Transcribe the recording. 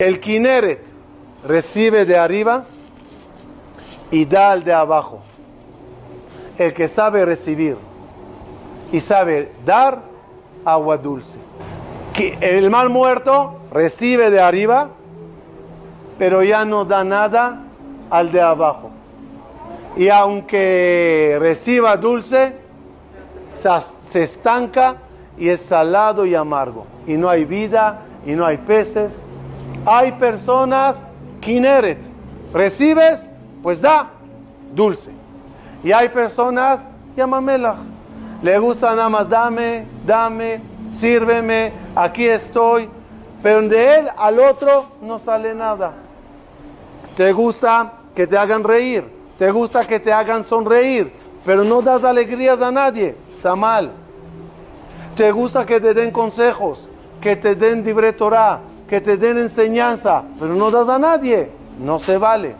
El Kineret recibe de arriba y da al de abajo. El que sabe recibir y sabe dar agua dulce. El mal muerto recibe de arriba, pero ya no da nada al de abajo. Y aunque reciba dulce, se estanca y es salado y amargo. Y no hay vida y no hay peces. Hay personas, kineret, recibes, pues da, dulce. Y hay personas, llamamelah, le gusta nada más dame, dame, sírveme, aquí estoy. Pero de él al otro no sale nada. Te gusta que te hagan reír, te gusta que te hagan sonreír, pero no das alegrías a nadie, está mal. Te gusta que te den consejos, que te den libre Torah, que te den enseñanza, pero no das a nadie, no se vale.